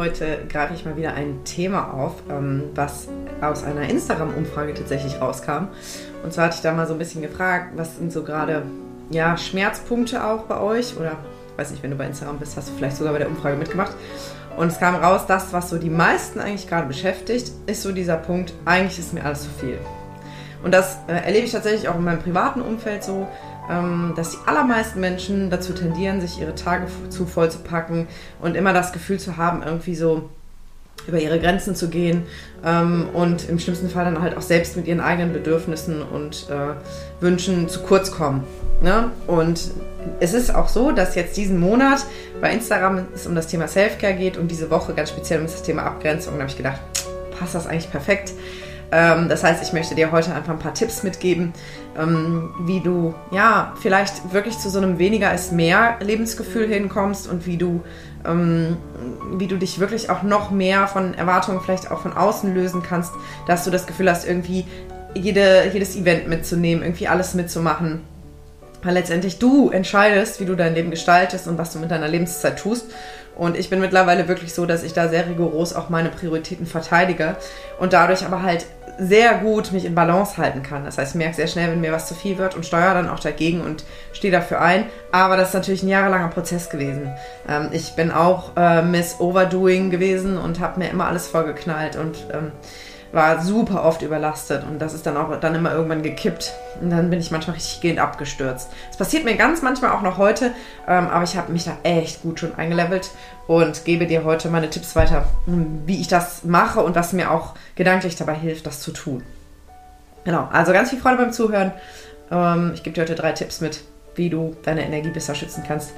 Heute greife ich mal wieder ein Thema auf, ähm, was aus einer Instagram-Umfrage tatsächlich rauskam. Und zwar hatte ich da mal so ein bisschen gefragt, was sind so gerade ja, Schmerzpunkte auch bei euch? Oder ich weiß nicht, wenn du bei Instagram bist, hast du vielleicht sogar bei der Umfrage mitgemacht. Und es kam raus, das, was so die meisten eigentlich gerade beschäftigt, ist so dieser Punkt, eigentlich ist mir alles zu viel. Und das äh, erlebe ich tatsächlich auch in meinem privaten Umfeld so, dass die allermeisten Menschen dazu tendieren, sich ihre Tage zu voll zu packen und immer das Gefühl zu haben, irgendwie so über ihre Grenzen zu gehen ähm, und im schlimmsten Fall dann halt auch selbst mit ihren eigenen Bedürfnissen und äh, Wünschen zu kurz kommen. Ne? Und es ist auch so, dass jetzt diesen Monat bei Instagram es um das Thema Selfcare geht und diese Woche ganz speziell um das Thema Abgrenzung. Da habe ich gedacht, passt das eigentlich perfekt. Ähm, das heißt, ich möchte dir heute einfach ein paar Tipps mitgeben, ähm, wie du ja vielleicht wirklich zu so einem weniger als mehr Lebensgefühl hinkommst und wie du, ähm, wie du dich wirklich auch noch mehr von Erwartungen vielleicht auch von außen lösen kannst, dass du das Gefühl hast, irgendwie jede, jedes Event mitzunehmen, irgendwie alles mitzumachen. Weil letztendlich du entscheidest, wie du dein Leben gestaltest und was du mit deiner Lebenszeit tust. Und ich bin mittlerweile wirklich so, dass ich da sehr rigoros auch meine Prioritäten verteidige und dadurch aber halt sehr gut mich in Balance halten kann. Das heißt, ich merke sehr schnell, wenn mir was zu viel wird und steuere dann auch dagegen und stehe dafür ein. Aber das ist natürlich ein jahrelanger Prozess gewesen. Ähm, ich bin auch äh, Miss Overdoing gewesen und habe mir immer alles vorgeknallt und ähm, war super oft überlastet und das ist dann auch dann immer irgendwann gekippt und dann bin ich manchmal richtig gehend abgestürzt. Es passiert mir ganz manchmal auch noch heute, ähm, aber ich habe mich da echt gut schon eingelevelt und gebe dir heute meine Tipps weiter, wie ich das mache und was mir auch gedanklich dabei hilft, das zu tun. Genau, also ganz viel Freude beim Zuhören. Ähm, ich gebe dir heute drei Tipps mit, wie du deine Energie besser schützen kannst,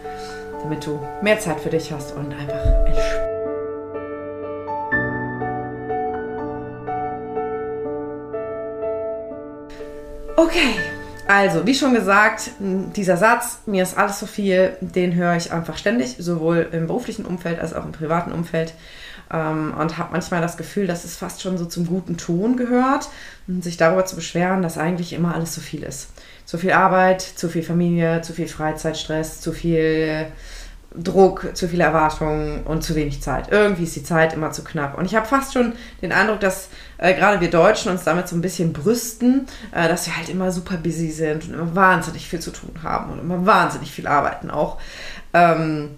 damit du mehr Zeit für dich hast und einfach entspannst. Okay, also wie schon gesagt, dieser Satz, mir ist alles so viel, den höre ich einfach ständig, sowohl im beruflichen Umfeld als auch im privaten Umfeld. Ähm, und habe manchmal das Gefühl, dass es fast schon so zum guten Ton gehört, sich darüber zu beschweren, dass eigentlich immer alles zu viel ist. Zu viel Arbeit, zu viel Familie, zu viel Freizeitstress, zu viel Druck, zu viele Erwartungen und zu wenig Zeit. Irgendwie ist die Zeit immer zu knapp. Und ich habe fast schon den Eindruck, dass äh, gerade wir Deutschen uns damit so ein bisschen brüsten, äh, dass wir halt immer super busy sind und immer wahnsinnig viel zu tun haben und immer wahnsinnig viel arbeiten auch. Ähm,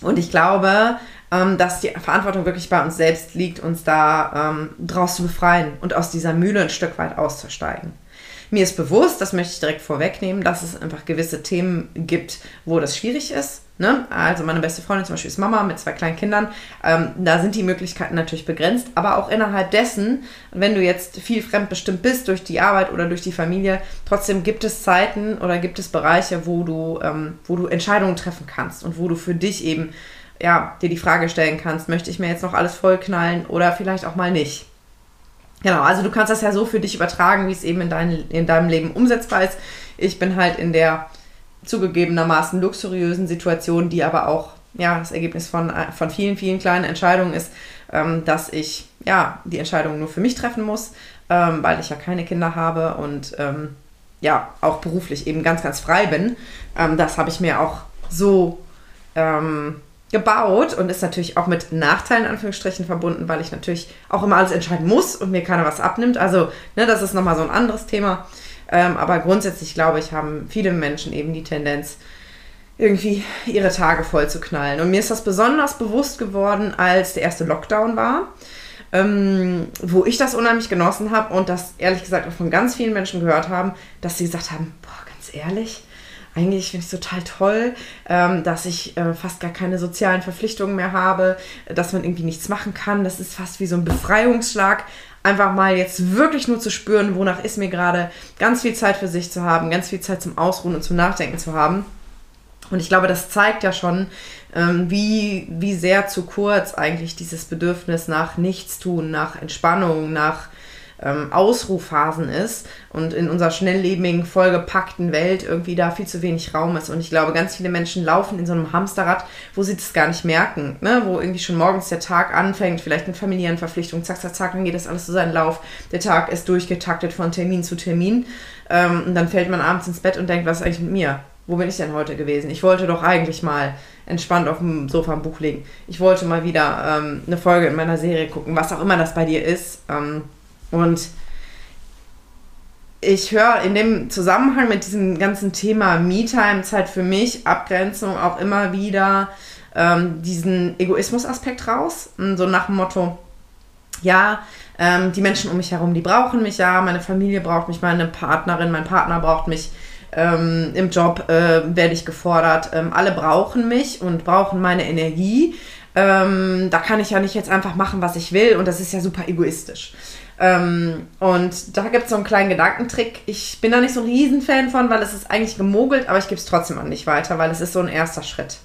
und ich glaube, ähm, dass die Verantwortung wirklich bei uns selbst liegt, uns da ähm, draus zu befreien und aus dieser Mühle ein Stück weit auszusteigen. Mir ist bewusst, das möchte ich direkt vorwegnehmen, dass es einfach gewisse Themen gibt, wo das schwierig ist. Ne? Also meine beste Freundin zum Beispiel ist Mama mit zwei kleinen Kindern. Ähm, da sind die Möglichkeiten natürlich begrenzt, aber auch innerhalb dessen, wenn du jetzt viel fremdbestimmt bist durch die Arbeit oder durch die Familie, trotzdem gibt es Zeiten oder gibt es Bereiche, wo du, ähm, wo du Entscheidungen treffen kannst und wo du für dich eben ja, dir die Frage stellen kannst, möchte ich mir jetzt noch alles vollknallen oder vielleicht auch mal nicht. Genau, also du kannst das ja so für dich übertragen, wie es eben in, dein, in deinem Leben umsetzbar ist. Ich bin halt in der zugegebenermaßen luxuriösen Situation, die aber auch ja, das Ergebnis von, von vielen, vielen kleinen Entscheidungen ist, ähm, dass ich ja, die Entscheidung nur für mich treffen muss, ähm, weil ich ja keine Kinder habe und ähm, ja, auch beruflich eben ganz, ganz frei bin. Ähm, das habe ich mir auch so ähm, gebaut und ist natürlich auch mit Nachteilen in Anführungsstrichen verbunden, weil ich natürlich auch immer alles entscheiden muss und mir keiner was abnimmt. Also, ne, das ist nochmal so ein anderes Thema. Ähm, aber grundsätzlich glaube ich, haben viele Menschen eben die Tendenz, irgendwie ihre Tage voll zu knallen. Und mir ist das besonders bewusst geworden, als der erste Lockdown war, ähm, wo ich das unheimlich genossen habe und das ehrlich gesagt auch von ganz vielen Menschen gehört haben, dass sie gesagt haben, boah, ganz ehrlich, eigentlich finde ich es total toll, ähm, dass ich äh, fast gar keine sozialen Verpflichtungen mehr habe, dass man irgendwie nichts machen kann. Das ist fast wie so ein Befreiungsschlag. Einfach mal jetzt wirklich nur zu spüren, wonach ist mir gerade, ganz viel Zeit für sich zu haben, ganz viel Zeit zum Ausruhen und zum Nachdenken zu haben. Und ich glaube, das zeigt ja schon, ähm, wie, wie sehr zu kurz eigentlich dieses Bedürfnis nach Nichtstun, nach Entspannung, nach ähm, Ausruhphasen ist und in unserer schnelllebigen, vollgepackten Welt irgendwie da viel zu wenig Raum ist. Und ich glaube, ganz viele Menschen laufen in so einem Hamsterrad, wo sie das gar nicht merken, ne? wo irgendwie schon morgens der Tag anfängt, vielleicht mit familiären Verpflichtungen, zack, zack, zack, dann geht das alles so seinen Lauf. Der Tag ist durchgetaktet von Termin zu Termin. Ähm, und dann fällt man abends ins Bett und denkt, was ist eigentlich mit mir? wo bin ich denn heute gewesen? Ich wollte doch eigentlich mal entspannt auf dem Sofa ein Buch legen. Ich wollte mal wieder ähm, eine Folge in meiner Serie gucken, was auch immer das bei dir ist. Ähm, und ich höre in dem Zusammenhang mit diesem ganzen Thema Me-Time-Zeit für mich, Abgrenzung auch immer wieder ähm, diesen Egoismus-Aspekt raus. So nach dem Motto, ja, ähm, die Menschen um mich herum, die brauchen mich ja, meine Familie braucht mich, meine Partnerin, mein Partner braucht mich. Ähm, Im Job äh, werde ich gefordert. Ähm, alle brauchen mich und brauchen meine Energie. Ähm, da kann ich ja nicht jetzt einfach machen, was ich will und das ist ja super egoistisch. Ähm, und da gibt es so einen kleinen Gedankentrick. Ich bin da nicht so ein Riesenfan von, weil es ist eigentlich gemogelt, aber ich gebe es trotzdem an dich weiter, weil es ist so ein erster Schritt.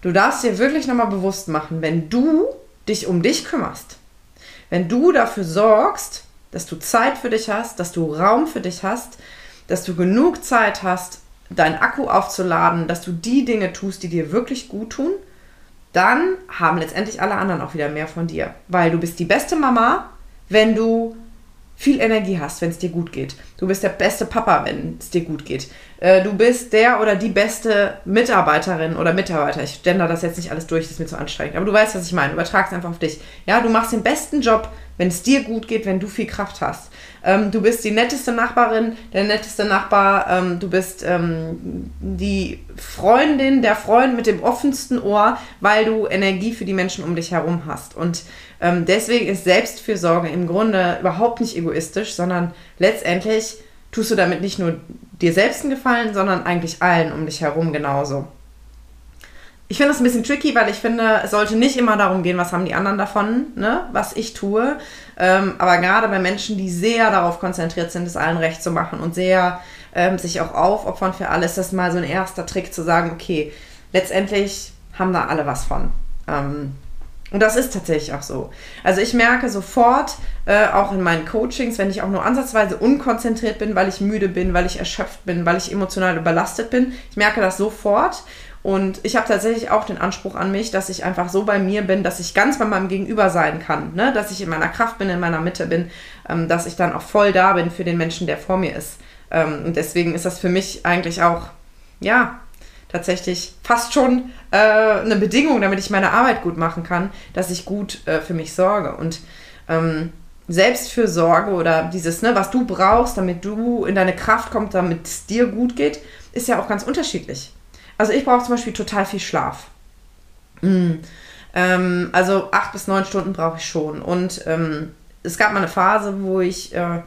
Du darfst dir wirklich nochmal bewusst machen, wenn du dich um dich kümmerst, wenn du dafür sorgst, dass du Zeit für dich hast, dass du Raum für dich hast, dass du genug Zeit hast, deinen Akku aufzuladen, dass du die Dinge tust, die dir wirklich gut tun, dann haben letztendlich alle anderen auch wieder mehr von dir. Weil du bist die beste Mama, wenn du viel Energie hast, wenn es dir gut geht. Du bist der beste Papa, wenn es dir gut geht. Äh, du bist der oder die beste Mitarbeiterin oder Mitarbeiter. Ich gender das jetzt nicht alles durch, das ist mir zu anstrengend. Aber du weißt, was ich meine. Übertrag es einfach auf dich. Ja, du machst den besten Job, wenn es dir gut geht, wenn du viel Kraft hast. Ähm, du bist die netteste Nachbarin, der netteste Nachbar. Ähm, du bist ähm, die Freundin, der Freund mit dem offensten Ohr, weil du Energie für die Menschen um dich herum hast. Und ähm, deswegen ist Selbstfürsorge im Grunde überhaupt nicht egoistisch, sondern letztendlich tust du damit nicht nur dir selbst einen Gefallen, sondern eigentlich allen um dich herum genauso. Ich finde das ein bisschen tricky, weil ich finde, es sollte nicht immer darum gehen, was haben die anderen davon, ne, was ich tue. Ähm, aber gerade bei Menschen, die sehr darauf konzentriert sind, es allen recht zu machen und sehr ähm, sich auch aufopfern für alles, ist das mal so ein erster Trick zu sagen, okay, letztendlich haben da alle was von. Ähm, und das ist tatsächlich auch so. Also ich merke sofort, äh, auch in meinen Coachings, wenn ich auch nur ansatzweise unkonzentriert bin, weil ich müde bin, weil ich erschöpft bin, weil ich emotional überlastet bin, ich merke das sofort. Und ich habe tatsächlich auch den Anspruch an mich, dass ich einfach so bei mir bin, dass ich ganz bei meinem Gegenüber sein kann, ne? dass ich in meiner Kraft bin, in meiner Mitte bin, ähm, dass ich dann auch voll da bin für den Menschen, der vor mir ist. Ähm, und deswegen ist das für mich eigentlich auch, ja, tatsächlich fast schon äh, eine Bedingung, damit ich meine Arbeit gut machen kann, dass ich gut äh, für mich sorge. Und ähm, Selbstfürsorge oder dieses, ne, was du brauchst, damit du in deine Kraft kommst, damit es dir gut geht, ist ja auch ganz unterschiedlich. Also ich brauche zum Beispiel total viel Schlaf. Mm. Ähm, also acht bis neun Stunden brauche ich schon. Und ähm, es gab mal eine Phase, wo ich äh,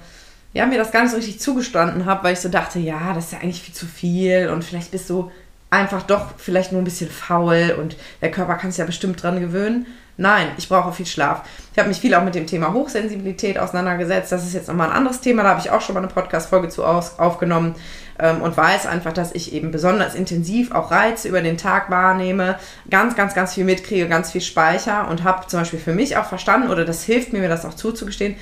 ja, mir das gar nicht so richtig zugestanden habe, weil ich so dachte, ja, das ist ja eigentlich viel zu viel und vielleicht bist du einfach doch vielleicht nur ein bisschen faul und der Körper kann sich ja bestimmt dran gewöhnen. Nein, ich brauche viel Schlaf. Ich habe mich viel auch mit dem Thema Hochsensibilität auseinandergesetzt. Das ist jetzt nochmal ein anderes Thema. Da habe ich auch schon mal eine Podcast-Folge zu aus, aufgenommen ähm, und weiß einfach, dass ich eben besonders intensiv auch Reize über den Tag wahrnehme, ganz, ganz, ganz viel mitkriege, ganz viel speicher und habe zum Beispiel für mich auch verstanden, oder das hilft mir, mir das auch zuzugestehen,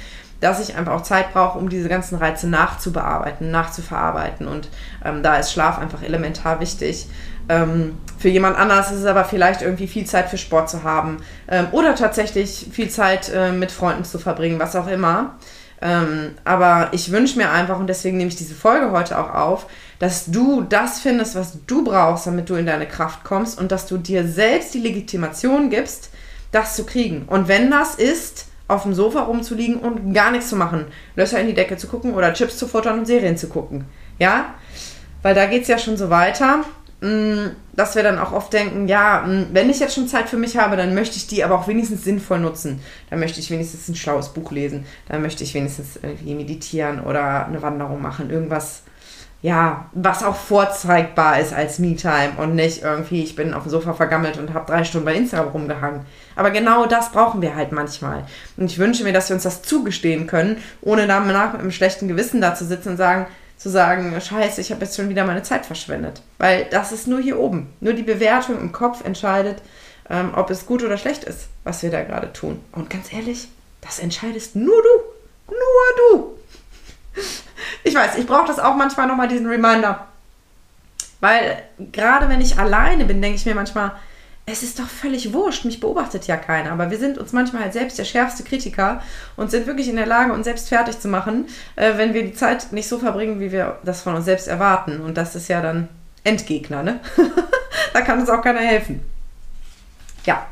dass ich einfach auch Zeit brauche, um diese ganzen Reize nachzubearbeiten, nachzuverarbeiten. Und ähm, da ist Schlaf einfach elementar wichtig. Ähm, für jemand anders ist es aber vielleicht irgendwie viel Zeit für Sport zu haben ähm, oder tatsächlich viel Zeit äh, mit Freunden zu verbringen, was auch immer. Ähm, aber ich wünsche mir einfach, und deswegen nehme ich diese Folge heute auch auf, dass du das findest, was du brauchst, damit du in deine Kraft kommst und dass du dir selbst die Legitimation gibst, das zu kriegen. Und wenn das ist, auf dem Sofa rumzuliegen und gar nichts zu machen, Löcher in die Decke zu gucken oder Chips zu futtern und Serien zu gucken. Ja, weil da geht es ja schon so weiter. Mm, dass wir dann auch oft denken, ja, mm, wenn ich jetzt schon Zeit für mich habe, dann möchte ich die aber auch wenigstens sinnvoll nutzen. Dann möchte ich wenigstens ein schlaues Buch lesen, dann möchte ich wenigstens irgendwie meditieren oder eine Wanderung machen, irgendwas, ja, was auch vorzeigbar ist als Me-Time und nicht irgendwie, ich bin auf dem Sofa vergammelt und habe drei Stunden bei Instagram rumgehangen. Aber genau das brauchen wir halt manchmal. Und ich wünsche mir, dass wir uns das zugestehen können, ohne danach mit einem schlechten Gewissen da zu sitzen und sagen, zu sagen, scheiße, ich habe jetzt schon wieder meine Zeit verschwendet. Weil das ist nur hier oben. Nur die Bewertung im Kopf entscheidet, ähm, ob es gut oder schlecht ist, was wir da gerade tun. Und ganz ehrlich, das entscheidest nur du. Nur du. Ich weiß, ich brauche das auch manchmal nochmal, diesen Reminder. Weil gerade wenn ich alleine bin, denke ich mir manchmal, es ist doch völlig wurscht, mich beobachtet ja keiner. Aber wir sind uns manchmal halt selbst der schärfste Kritiker und sind wirklich in der Lage, uns selbst fertig zu machen, äh, wenn wir die Zeit nicht so verbringen, wie wir das von uns selbst erwarten. Und das ist ja dann Endgegner, ne? da kann uns auch keiner helfen. Ja,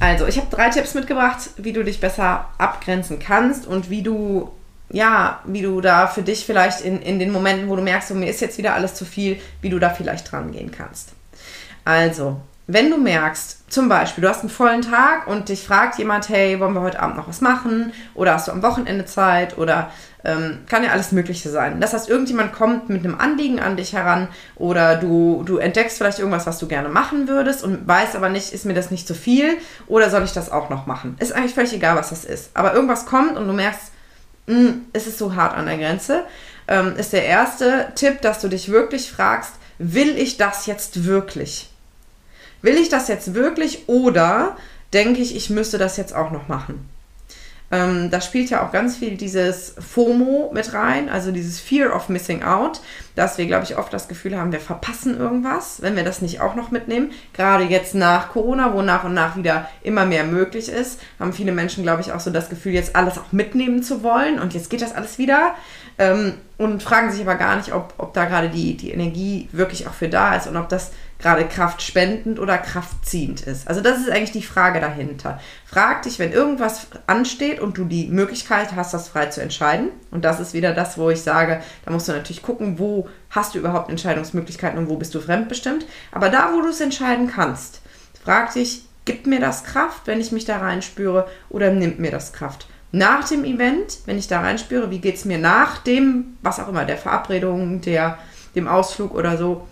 also ich habe drei Tipps mitgebracht, wie du dich besser abgrenzen kannst und wie du ja, wie du da für dich vielleicht in, in den Momenten, wo du merkst, so, mir ist jetzt wieder alles zu viel, wie du da vielleicht dran gehen kannst. Also, wenn du merkst, zum Beispiel, du hast einen vollen Tag und dich fragt jemand, hey, wollen wir heute Abend noch was machen? Oder hast du am Wochenende Zeit? Oder ähm, kann ja alles Mögliche sein. Das heißt, irgendjemand kommt mit einem Anliegen an dich heran oder du, du entdeckst vielleicht irgendwas, was du gerne machen würdest und weißt aber nicht, ist mir das nicht zu viel oder soll ich das auch noch machen? Ist eigentlich völlig egal, was das ist. Aber irgendwas kommt und du merkst, mh, hm, es ist so hart an der Grenze. Ähm, ist der erste Tipp, dass du dich wirklich fragst, will ich das jetzt wirklich? Will ich das jetzt wirklich oder denke ich, ich müsste das jetzt auch noch machen? Ähm, da spielt ja auch ganz viel dieses FOMO mit rein, also dieses Fear of Missing Out, dass wir, glaube ich, oft das Gefühl haben, wir verpassen irgendwas, wenn wir das nicht auch noch mitnehmen. Gerade jetzt nach Corona, wo nach und nach wieder immer mehr möglich ist, haben viele Menschen, glaube ich, auch so das Gefühl, jetzt alles auch mitnehmen zu wollen und jetzt geht das alles wieder. Ähm, und fragen sich aber gar nicht, ob, ob da gerade die, die Energie wirklich auch für da ist und ob das gerade kraftspendend oder kraftziehend ist. Also das ist eigentlich die Frage dahinter. Frag dich, wenn irgendwas ansteht und du die Möglichkeit hast, das frei zu entscheiden. Und das ist wieder das, wo ich sage, da musst du natürlich gucken, wo hast du überhaupt Entscheidungsmöglichkeiten und wo bist du fremdbestimmt. Aber da, wo du es entscheiden kannst, frag dich, gibt mir das Kraft, wenn ich mich da reinspüre oder nimmt mir das Kraft? Nach dem Event, wenn ich da reinspüre, wie geht es mir nach dem, was auch immer, der Verabredung, der, dem Ausflug oder so,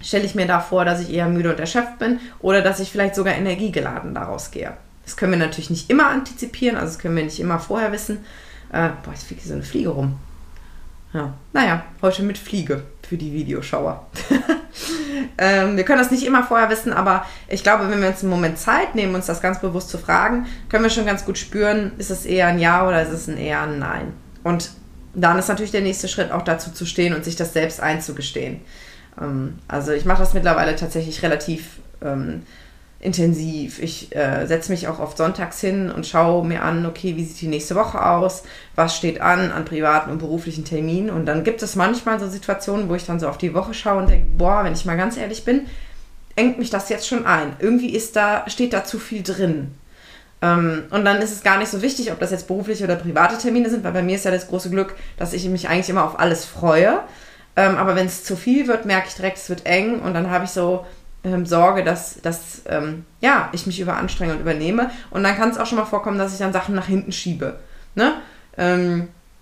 stelle ich mir da vor, dass ich eher müde und erschöpft bin oder dass ich vielleicht sogar energiegeladen daraus gehe. Das können wir natürlich nicht immer antizipieren, also das können wir nicht immer vorher wissen. Äh, boah, jetzt fliegt so eine Fliege rum. Ja, naja, heute mit Fliege für die Videoschauer. ähm, wir können das nicht immer vorher wissen, aber ich glaube, wenn wir uns einen Moment Zeit nehmen, uns das ganz bewusst zu fragen, können wir schon ganz gut spüren, ist es eher ein Ja oder ist es ein eher ein Nein. Und dann ist natürlich der nächste Schritt auch dazu zu stehen und sich das selbst einzugestehen. Ähm, also ich mache das mittlerweile tatsächlich relativ ähm, intensiv. Ich äh, setze mich auch oft sonntags hin und schaue mir an, okay, wie sieht die nächste Woche aus, was steht an an privaten und beruflichen Terminen. Und dann gibt es manchmal so Situationen, wo ich dann so auf die Woche schaue und denke, boah, wenn ich mal ganz ehrlich bin, engt mich das jetzt schon ein. Irgendwie ist da, steht da zu viel drin. Ähm, und dann ist es gar nicht so wichtig, ob das jetzt berufliche oder private Termine sind, weil bei mir ist ja das große Glück, dass ich mich eigentlich immer auf alles freue. Ähm, aber wenn es zu viel wird, merke ich direkt, es wird eng und dann habe ich so ähm, Sorge, dass, dass ähm, ja, ich mich überanstrenge und übernehme. Und dann kann es auch schon mal vorkommen, dass ich dann Sachen nach hinten schiebe. Ne?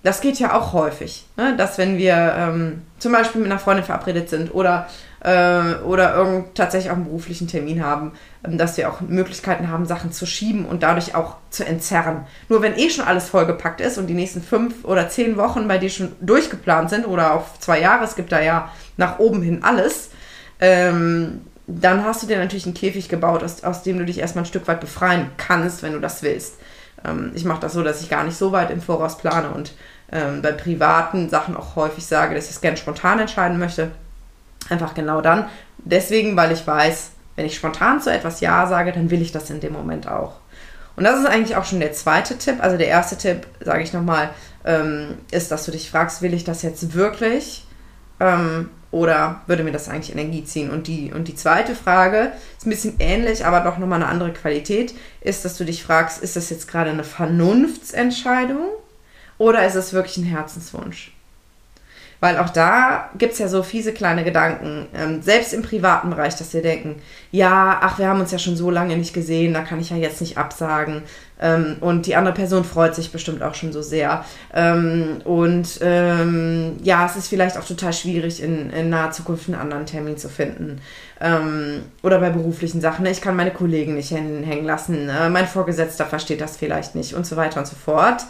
Das geht ja auch häufig, ne? dass wenn wir ähm, zum Beispiel mit einer Freundin verabredet sind oder äh, oder irgend tatsächlich auch einen beruflichen Termin haben, ähm, dass wir auch Möglichkeiten haben, Sachen zu schieben und dadurch auch zu entzerren. Nur wenn eh schon alles vollgepackt ist und die nächsten fünf oder zehn Wochen bei dir schon durchgeplant sind oder auf zwei Jahre, es gibt da ja nach oben hin alles, ähm, dann hast du dir natürlich einen Käfig gebaut, aus, aus dem du dich erstmal ein Stück weit befreien kannst, wenn du das willst. Ähm, ich mache das so, dass ich gar nicht so weit im Voraus plane und ähm, bei privaten Sachen auch häufig sage, dass ich es gerne spontan entscheiden möchte. Einfach genau dann. Deswegen, weil ich weiß, wenn ich spontan zu etwas Ja sage, dann will ich das in dem Moment auch. Und das ist eigentlich auch schon der zweite Tipp. Also der erste Tipp, sage ich nochmal, ähm, ist, dass du dich fragst, will ich das jetzt wirklich? Ähm, oder würde mir das eigentlich Energie ziehen? Und die, und die zweite Frage ist ein bisschen ähnlich, aber doch nochmal eine andere Qualität, ist, dass du dich fragst, ist das jetzt gerade eine Vernunftsentscheidung oder ist es wirklich ein Herzenswunsch? Weil auch da gibt es ja so fiese kleine Gedanken, ähm, selbst im privaten Bereich, dass wir denken, ja, ach, wir haben uns ja schon so lange nicht gesehen, da kann ich ja jetzt nicht absagen. Ähm, und die andere Person freut sich bestimmt auch schon so sehr. Ähm, und ähm, ja, es ist vielleicht auch total schwierig, in, in naher Zukunft einen anderen Termin zu finden. Ähm, oder bei beruflichen Sachen. Ne? Ich kann meine Kollegen nicht hängen lassen, äh, mein Vorgesetzter versteht das vielleicht nicht und so weiter und so fort.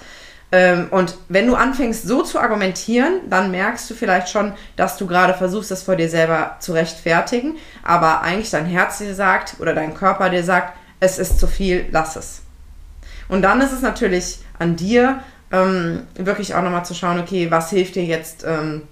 Ähm, und wenn du anfängst so zu argumentieren, dann merkst du vielleicht schon, dass du gerade versuchst, das vor dir selber zu rechtfertigen, aber eigentlich dein Herz dir sagt oder dein Körper dir sagt, es ist zu viel, lass es. Und dann ist es natürlich an dir, ähm, wirklich auch nochmal zu schauen, okay, was hilft dir jetzt ähm,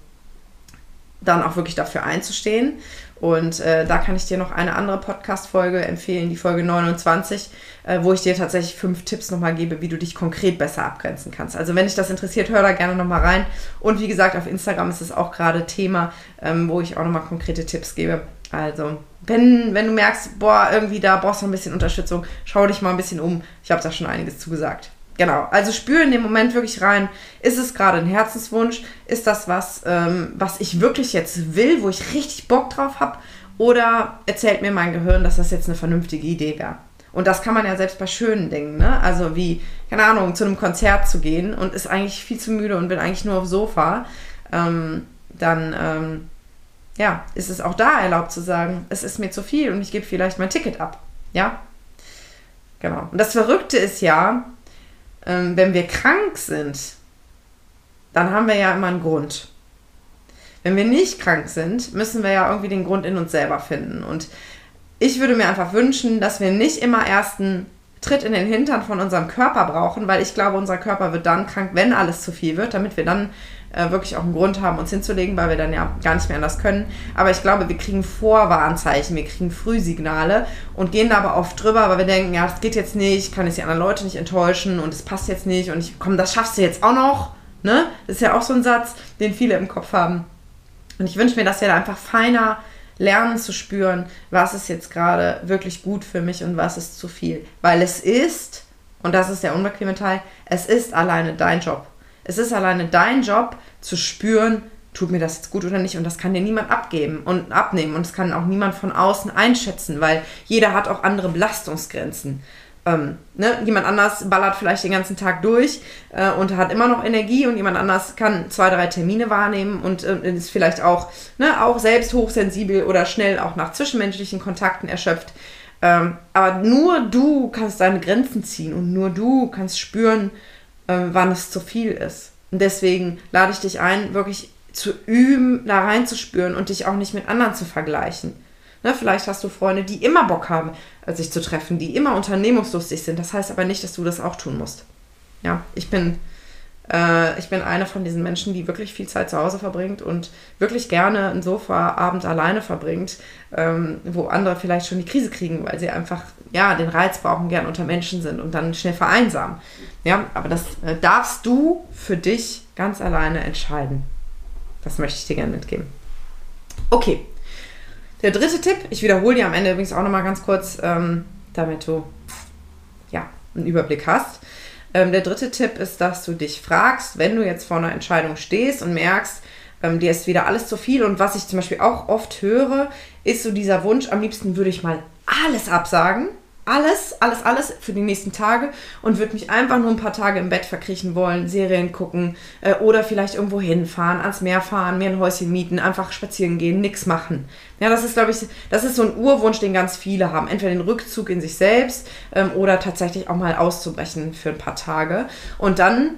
dann auch wirklich dafür einzustehen. Und äh, da kann ich dir noch eine andere Podcast-Folge empfehlen, die Folge 29, äh, wo ich dir tatsächlich fünf Tipps nochmal gebe, wie du dich konkret besser abgrenzen kannst. Also wenn dich das interessiert, hör da gerne nochmal rein. Und wie gesagt, auf Instagram ist es auch gerade Thema, ähm, wo ich auch nochmal konkrete Tipps gebe. Also, wenn, wenn du merkst, boah, irgendwie da brauchst du ein bisschen Unterstützung, schau dich mal ein bisschen um. Ich habe da schon einiges zugesagt. Genau, also spür in dem Moment wirklich rein, ist es gerade ein Herzenswunsch? Ist das was, ähm, was ich wirklich jetzt will, wo ich richtig Bock drauf habe? Oder erzählt mir mein Gehirn, dass das jetzt eine vernünftige Idee wäre? Und das kann man ja selbst bei schönen Dingen, ne? Also wie, keine Ahnung, zu einem Konzert zu gehen und ist eigentlich viel zu müde und bin eigentlich nur aufs Sofa. Ähm, dann, ähm, ja, ist es auch da erlaubt zu sagen, es ist mir zu viel und ich gebe vielleicht mein Ticket ab. Ja? Genau. Und das Verrückte ist ja, ähm, wenn wir krank sind, dann haben wir ja immer einen Grund. Wenn wir nicht krank sind, müssen wir ja irgendwie den Grund in uns selber finden. Und ich würde mir einfach wünschen, dass wir nicht immer erst einen Tritt in den Hintern von unserem Körper brauchen, weil ich glaube, unser Körper wird dann krank, wenn alles zu viel wird, damit wir dann äh, wirklich auch einen Grund haben, uns hinzulegen, weil wir dann ja gar nicht mehr anders können. Aber ich glaube, wir kriegen Vorwarnzeichen, wir kriegen Frühsignale und gehen da aber oft drüber, weil wir denken, ja, das geht jetzt nicht, kann jetzt die anderen Leute nicht enttäuschen und es passt jetzt nicht und ich, komm, das schaffst du jetzt auch noch. Ne? Das ist ja auch so ein Satz, den viele im Kopf haben. Und ich wünsche mir, dass wir da einfach feiner lernen zu spüren, was ist jetzt gerade wirklich gut für mich und was ist zu viel. Weil es ist, und das ist der unbequeme Teil, es ist alleine dein Job. Es ist alleine dein Job zu spüren, tut mir das jetzt gut oder nicht. Und das kann dir niemand abgeben und abnehmen. Und es kann auch niemand von außen einschätzen, weil jeder hat auch andere Belastungsgrenzen. Ähm, ne? Jemand anders ballert vielleicht den ganzen Tag durch äh, und hat immer noch Energie und jemand anders kann zwei, drei Termine wahrnehmen und äh, ist vielleicht auch, ne, auch selbst hochsensibel oder schnell auch nach zwischenmenschlichen Kontakten erschöpft. Ähm, aber nur du kannst deine Grenzen ziehen und nur du kannst spüren, wann es zu viel ist. Und deswegen lade ich dich ein, wirklich zu üben, da reinzuspüren und dich auch nicht mit anderen zu vergleichen. Ne, vielleicht hast du Freunde, die immer Bock haben, äh, sich zu treffen, die immer unternehmungslustig sind. Das heißt aber nicht, dass du das auch tun musst. Ja, ich bin, äh, ich bin eine von diesen Menschen, die wirklich viel Zeit zu Hause verbringt und wirklich gerne einen Sofaabend alleine verbringt, ähm, wo andere vielleicht schon die Krise kriegen, weil sie einfach ja den Reiz brauchen, gern unter Menschen sind und dann schnell vereinsamen. Ja, aber das äh, darfst du für dich ganz alleine entscheiden. Das möchte ich dir gerne mitgeben. Okay. Der dritte Tipp, ich wiederhole dir am Ende übrigens auch nochmal ganz kurz, ähm, damit du ja, einen Überblick hast. Ähm, der dritte Tipp ist, dass du dich fragst, wenn du jetzt vor einer Entscheidung stehst und merkst, ähm, dir ist wieder alles zu viel. Und was ich zum Beispiel auch oft höre, ist so dieser Wunsch, am liebsten würde ich mal alles absagen alles, alles, alles für die nächsten Tage und würde mich einfach nur ein paar Tage im Bett verkriechen wollen, Serien gucken äh, oder vielleicht irgendwo hinfahren, ans Meer fahren, mir ein Häuschen mieten, einfach spazieren gehen, nichts machen. Ja, das ist, glaube ich, das ist so ein Urwunsch, den ganz viele haben. Entweder den Rückzug in sich selbst ähm, oder tatsächlich auch mal auszubrechen für ein paar Tage. Und dann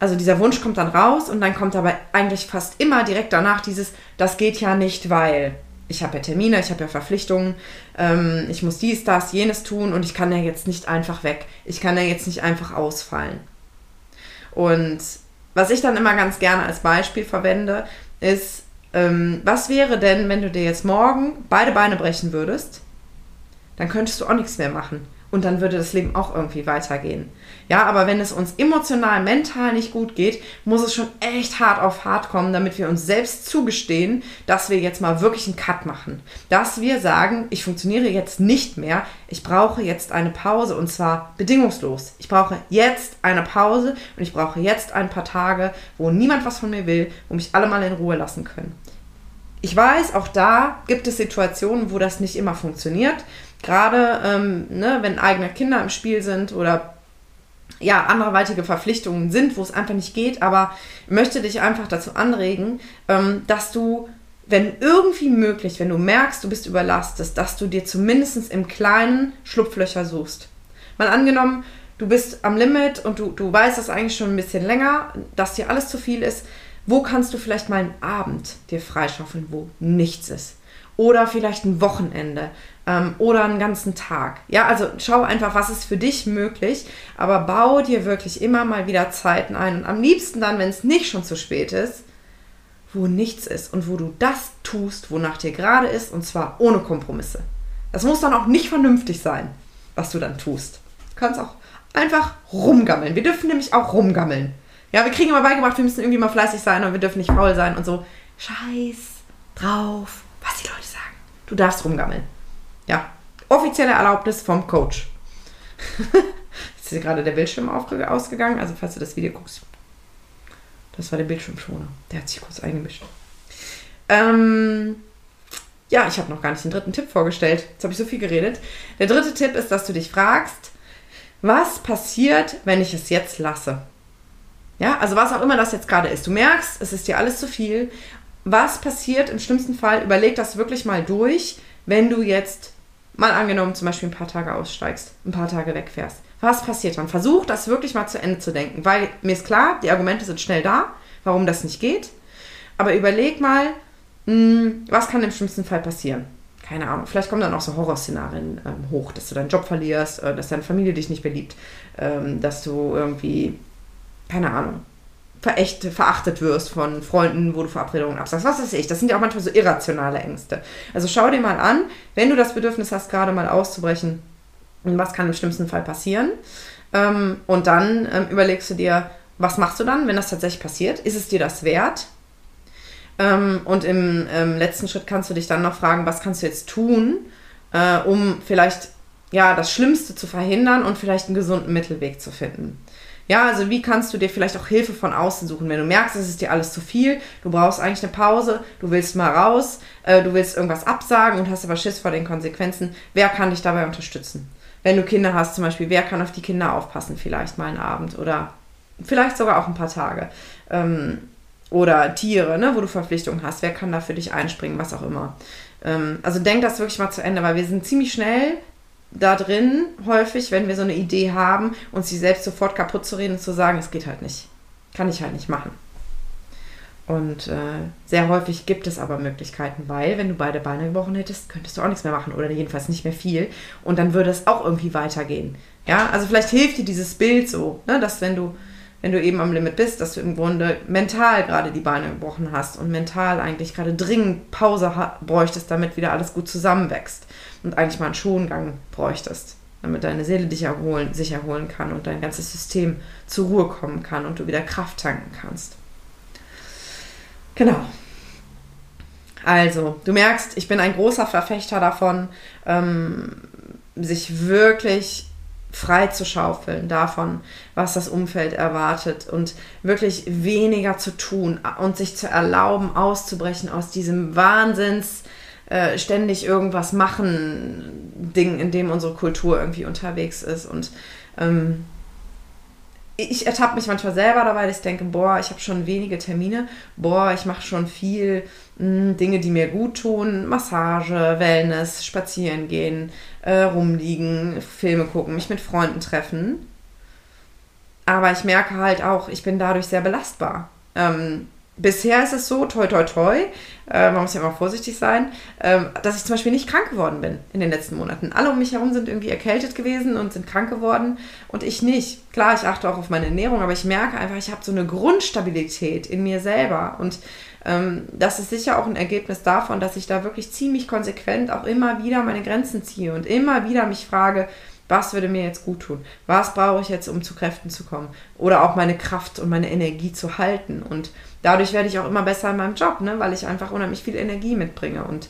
also dieser Wunsch kommt dann raus und dann kommt aber eigentlich fast immer direkt danach dieses, das geht ja nicht, weil ich habe ja Termine, ich habe ja Verpflichtungen, ähm, ich muss dies, das, jenes tun und ich kann ja jetzt nicht einfach weg. Ich kann ja jetzt nicht einfach ausfallen. Und was ich dann immer ganz gerne als Beispiel verwende, ist, ähm, was wäre denn, wenn du dir jetzt morgen beide Beine brechen würdest? Dann könntest du auch nichts mehr machen und dann würde das Leben auch irgendwie weitergehen. Ja, aber wenn es uns emotional, mental nicht gut geht, muss es schon echt hart auf hart kommen, damit wir uns selbst zugestehen, dass wir jetzt mal wirklich einen Cut machen. Dass wir sagen, ich funktioniere jetzt nicht mehr, ich brauche jetzt eine Pause und zwar bedingungslos. Ich brauche jetzt eine Pause und ich brauche jetzt ein paar Tage, wo niemand was von mir will, wo mich alle mal in Ruhe lassen können. Ich weiß, auch da gibt es Situationen, wo das nicht immer funktioniert. Gerade ähm, ne, wenn eigene Kinder im Spiel sind oder ja, anderweitige Verpflichtungen sind, wo es einfach nicht geht, aber möchte dich einfach dazu anregen, ähm, dass du, wenn irgendwie möglich, wenn du merkst, du bist überlastet, dass du dir zumindest im Kleinen Schlupflöcher suchst. Mal angenommen, du bist am Limit und du, du weißt das eigentlich schon ein bisschen länger, dass dir alles zu viel ist. Wo kannst du vielleicht mal einen Abend dir freischaufeln, wo nichts ist? Oder vielleicht ein Wochenende, ähm, oder einen ganzen Tag. Ja, also schau einfach, was ist für dich möglich, aber bau dir wirklich immer mal wieder Zeiten ein und am liebsten dann, wenn es nicht schon zu spät ist, wo nichts ist und wo du das tust, wonach dir gerade ist und zwar ohne Kompromisse. Das muss dann auch nicht vernünftig sein, was du dann tust. Du kannst auch einfach rumgammeln. Wir dürfen nämlich auch rumgammeln. Ja, wir kriegen immer beigebracht, wir müssen irgendwie mal fleißig sein und wir dürfen nicht faul sein und so. Scheiß drauf, was die Leute sagen. Du darfst rumgammeln. Ja, offizielle Erlaubnis vom Coach. Jetzt ist gerade der Bildschirm ausgegangen, also falls du das Video guckst. Das war der Bildschirmschoner. Der hat sich kurz eingemischt. Ähm, ja, ich habe noch gar nicht den dritten Tipp vorgestellt. Jetzt habe ich so viel geredet. Der dritte Tipp ist, dass du dich fragst, was passiert, wenn ich es jetzt lasse? Ja, also was auch immer das jetzt gerade ist. Du merkst, es ist dir alles zu viel. Was passiert im schlimmsten Fall? Überleg das wirklich mal durch, wenn du jetzt mal angenommen zum Beispiel ein paar Tage aussteigst, ein paar Tage wegfährst. Was passiert dann? Versuch das wirklich mal zu Ende zu denken, weil mir ist klar, die Argumente sind schnell da, warum das nicht geht. Aber überleg mal, hm, was kann im schlimmsten Fall passieren? Keine Ahnung, vielleicht kommen dann auch so Horrorszenarien ähm, hoch, dass du deinen Job verlierst, äh, dass deine Familie dich nicht beliebt, ähm, dass du irgendwie, keine Ahnung, verächt, verachtet wirst von Freunden, wo du Verabredungen absagst. Was weiß ich. Das sind ja auch manchmal so irrationale Ängste. Also schau dir mal an, wenn du das Bedürfnis hast, gerade mal auszubrechen, was kann im schlimmsten Fall passieren. Ähm, und dann ähm, überlegst du dir, was machst du dann, wenn das tatsächlich passiert? Ist es dir das wert? Ähm, und im letzten Schritt kannst du dich dann noch fragen, was kannst du jetzt tun, äh, um vielleicht ja das Schlimmste zu verhindern und vielleicht einen gesunden Mittelweg zu finden. Ja, also wie kannst du dir vielleicht auch Hilfe von außen suchen, wenn du merkst, es ist dir alles zu viel, du brauchst eigentlich eine Pause, du willst mal raus, äh, du willst irgendwas absagen und hast aber Schiss vor den Konsequenzen. Wer kann dich dabei unterstützen? Wenn du Kinder hast zum Beispiel, wer kann auf die Kinder aufpassen vielleicht mal einen Abend oder vielleicht sogar auch ein paar Tage? Ähm, oder Tiere, ne, wo du Verpflichtungen hast, wer kann da für dich einspringen, was auch immer. Ähm, also denk das wirklich mal zu Ende, weil wir sind ziemlich schnell da drin häufig, wenn wir so eine Idee haben, uns die selbst sofort kaputt zu reden und zu sagen, es geht halt nicht. Kann ich halt nicht machen. Und äh, sehr häufig gibt es aber Möglichkeiten, weil wenn du beide Beine gebrochen hättest, könntest du auch nichts mehr machen oder jedenfalls nicht mehr viel. Und dann würde es auch irgendwie weitergehen. Ja, also vielleicht hilft dir dieses Bild so, ne, dass wenn du, wenn du eben am Limit bist, dass du im Grunde mental gerade die Beine gebrochen hast und mental eigentlich gerade dringend Pause bräuchtest, damit wieder alles gut zusammenwächst und eigentlich mal einen Schongang bräuchtest, damit deine Seele dich erholen, sich erholen kann und dein ganzes System zur Ruhe kommen kann und du wieder Kraft tanken kannst. Genau. Also, du merkst, ich bin ein großer Verfechter davon, ähm, sich wirklich frei zu schaufeln davon, was das Umfeld erwartet und wirklich weniger zu tun und sich zu erlauben, auszubrechen aus diesem Wahnsinns äh, ständig irgendwas machen Ding, in dem unsere Kultur irgendwie unterwegs ist. Und ähm, ich ertappe mich manchmal selber dabei, dass ich denke, boah, ich habe schon wenige Termine, boah, ich mache schon viel Dinge, die mir gut tun, Massage, Wellness, spazieren gehen, äh, rumliegen, Filme gucken, mich mit Freunden treffen. Aber ich merke halt auch, ich bin dadurch sehr belastbar. Ähm, bisher ist es so, toi, toi, toi, äh, man muss ja immer vorsichtig sein, äh, dass ich zum Beispiel nicht krank geworden bin in den letzten Monaten. Alle um mich herum sind irgendwie erkältet gewesen und sind krank geworden und ich nicht. Klar, ich achte auch auf meine Ernährung, aber ich merke einfach, ich habe so eine Grundstabilität in mir selber und das ist sicher auch ein Ergebnis davon, dass ich da wirklich ziemlich konsequent auch immer wieder meine Grenzen ziehe und immer wieder mich frage, was würde mir jetzt gut tun? Was brauche ich jetzt, um zu Kräften zu kommen? Oder auch meine Kraft und meine Energie zu halten. Und dadurch werde ich auch immer besser in meinem Job, ne? weil ich einfach unheimlich viel Energie mitbringe. Und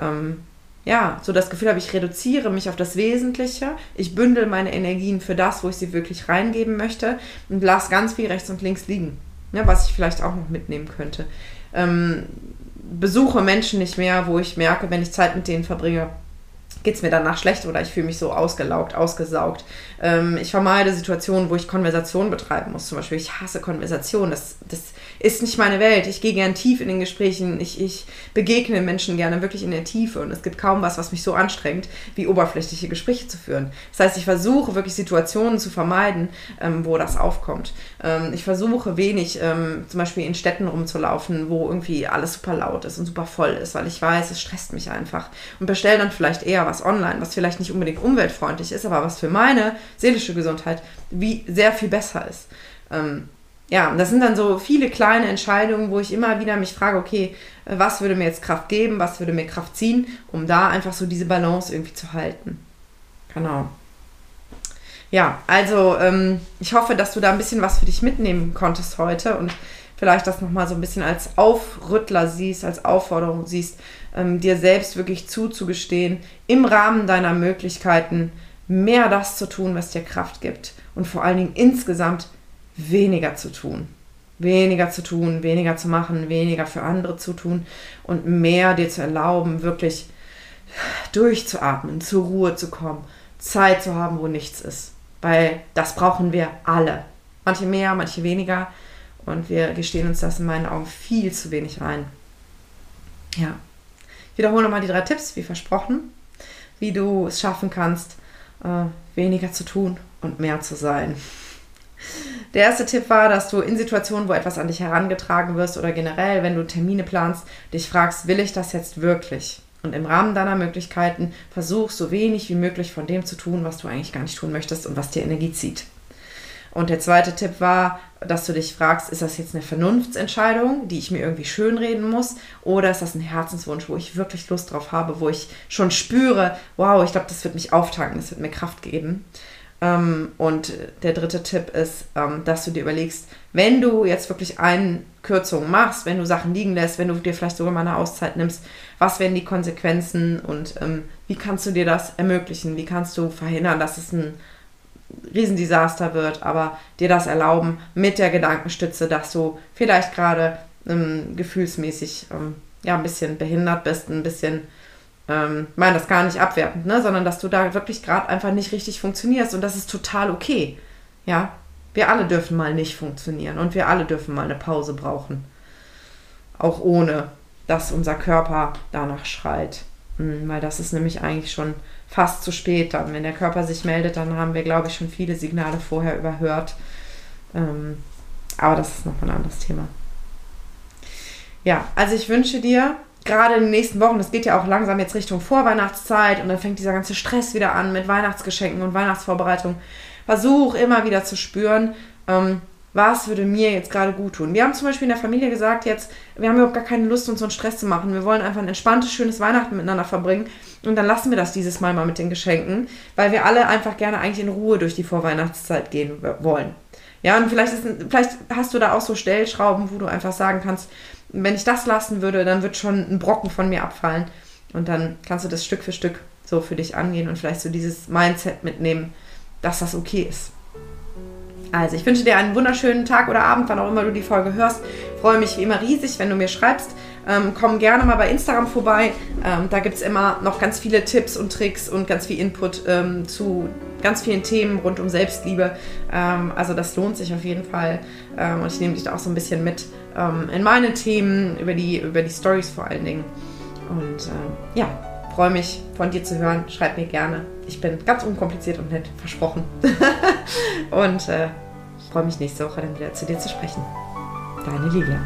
ähm, ja, so das Gefühl habe, ich reduziere mich auf das Wesentliche. Ich bündel meine Energien für das, wo ich sie wirklich reingeben möchte und lasse ganz viel rechts und links liegen, ne? was ich vielleicht auch noch mitnehmen könnte. Ähm, besuche Menschen nicht mehr, wo ich merke, wenn ich Zeit mit denen verbringe, geht es mir danach schlecht oder ich fühle mich so ausgelaugt, ausgesaugt. Ähm, ich vermeide Situationen, wo ich Konversation betreiben muss. Zum Beispiel, ich hasse Konversation. Das, das ist nicht meine Welt. Ich gehe gern tief in den Gesprächen. Ich, ich begegne Menschen gerne wirklich in der Tiefe. Und es gibt kaum was, was mich so anstrengt, wie oberflächliche Gespräche zu führen. Das heißt, ich versuche wirklich Situationen zu vermeiden, ähm, wo das aufkommt. Ähm, ich versuche wenig, ähm, zum Beispiel in Städten rumzulaufen, wo irgendwie alles super laut ist und super voll ist, weil ich weiß, es stresst mich einfach. Und bestelle dann vielleicht eher was online, was vielleicht nicht unbedingt umweltfreundlich ist, aber was für meine seelische Gesundheit wie sehr viel besser ist. Ähm, ja, das sind dann so viele kleine Entscheidungen, wo ich immer wieder mich frage, okay, was würde mir jetzt Kraft geben, was würde mir Kraft ziehen, um da einfach so diese Balance irgendwie zu halten. Genau. Ja, also ähm, ich hoffe, dass du da ein bisschen was für dich mitnehmen konntest heute und vielleicht das nochmal so ein bisschen als Aufrüttler siehst, als Aufforderung siehst, ähm, dir selbst wirklich zuzugestehen, im Rahmen deiner Möglichkeiten mehr das zu tun, was dir Kraft gibt und vor allen Dingen insgesamt weniger zu tun. Weniger zu tun, weniger zu machen, weniger für andere zu tun und mehr dir zu erlauben, wirklich durchzuatmen, zur Ruhe zu kommen, Zeit zu haben, wo nichts ist. Weil das brauchen wir alle. Manche mehr, manche weniger. Und wir gestehen uns das in meinen Augen viel zu wenig rein. Ja. Ich wiederhole nochmal die drei Tipps, wie versprochen, wie du es schaffen kannst, äh, weniger zu tun und mehr zu sein. Der erste Tipp war, dass du in Situationen, wo etwas an dich herangetragen wirst oder generell, wenn du Termine planst, dich fragst, will ich das jetzt wirklich? Und im Rahmen deiner Möglichkeiten versuchst so wenig wie möglich von dem zu tun, was du eigentlich gar nicht tun möchtest und was dir Energie zieht. Und der zweite Tipp war, dass du dich fragst, ist das jetzt eine Vernunftsentscheidung, die ich mir irgendwie schönreden muss, oder ist das ein Herzenswunsch, wo ich wirklich Lust drauf habe, wo ich schon spüre, wow, ich glaube, das wird mich auftanken, das wird mir Kraft geben. Ähm, und der dritte Tipp ist, ähm, dass du dir überlegst, wenn du jetzt wirklich Einkürzungen machst, wenn du Sachen liegen lässt, wenn du dir vielleicht sogar mal eine Auszeit nimmst, was werden die Konsequenzen und ähm, wie kannst du dir das ermöglichen? Wie kannst du verhindern, dass es ein Riesendesaster wird, aber dir das erlauben mit der Gedankenstütze, dass du vielleicht gerade ähm, gefühlsmäßig ähm, ja, ein bisschen behindert bist, ein bisschen ähm, meine das gar nicht abwertend, ne? sondern dass du da wirklich gerade einfach nicht richtig funktionierst und das ist total okay. Ja, wir alle dürfen mal nicht funktionieren und wir alle dürfen mal eine Pause brauchen. Auch ohne, dass unser Körper danach schreit. Mhm, weil das ist nämlich eigentlich schon fast zu spät dann. Wenn der Körper sich meldet, dann haben wir, glaube ich, schon viele Signale vorher überhört. Ähm, aber das ist noch ein anderes Thema. Ja, also ich wünsche dir gerade in den nächsten Wochen, das geht ja auch langsam jetzt Richtung Vorweihnachtszeit und dann fängt dieser ganze Stress wieder an mit Weihnachtsgeschenken und Weihnachtsvorbereitung. Versuch immer wieder zu spüren, ähm, was würde mir jetzt gerade gut tun. Wir haben zum Beispiel in der Familie gesagt, jetzt, wir haben überhaupt gar keine Lust, uns so einen Stress zu machen. Wir wollen einfach ein entspanntes, schönes Weihnachten miteinander verbringen. Und dann lassen wir das dieses Mal mal mit den Geschenken, weil wir alle einfach gerne eigentlich in Ruhe durch die Vorweihnachtszeit gehen wollen. Ja, und vielleicht, ist, vielleicht hast du da auch so Stellschrauben, wo du einfach sagen kannst, wenn ich das lassen würde, dann wird schon ein Brocken von mir abfallen. Und dann kannst du das Stück für Stück so für dich angehen und vielleicht so dieses Mindset mitnehmen, dass das okay ist. Also, ich wünsche dir einen wunderschönen Tag oder Abend, wann auch immer du die Folge hörst. Freue mich wie immer riesig, wenn du mir schreibst. Ähm, komm gerne mal bei Instagram vorbei. Ähm, da gibt es immer noch ganz viele Tipps und Tricks und ganz viel Input ähm, zu ganz vielen Themen rund um Selbstliebe. Ähm, also das lohnt sich auf jeden Fall. Ähm, und ich nehme dich da auch so ein bisschen mit ähm, in meine Themen, über die, über die Stories vor allen Dingen. Und ja, freue mich von dir zu hören. Schreib mir gerne. Ich bin ganz unkompliziert und nett, versprochen. und äh, freue mich nächste Woche dann wieder zu dir zu sprechen. Deine Livia.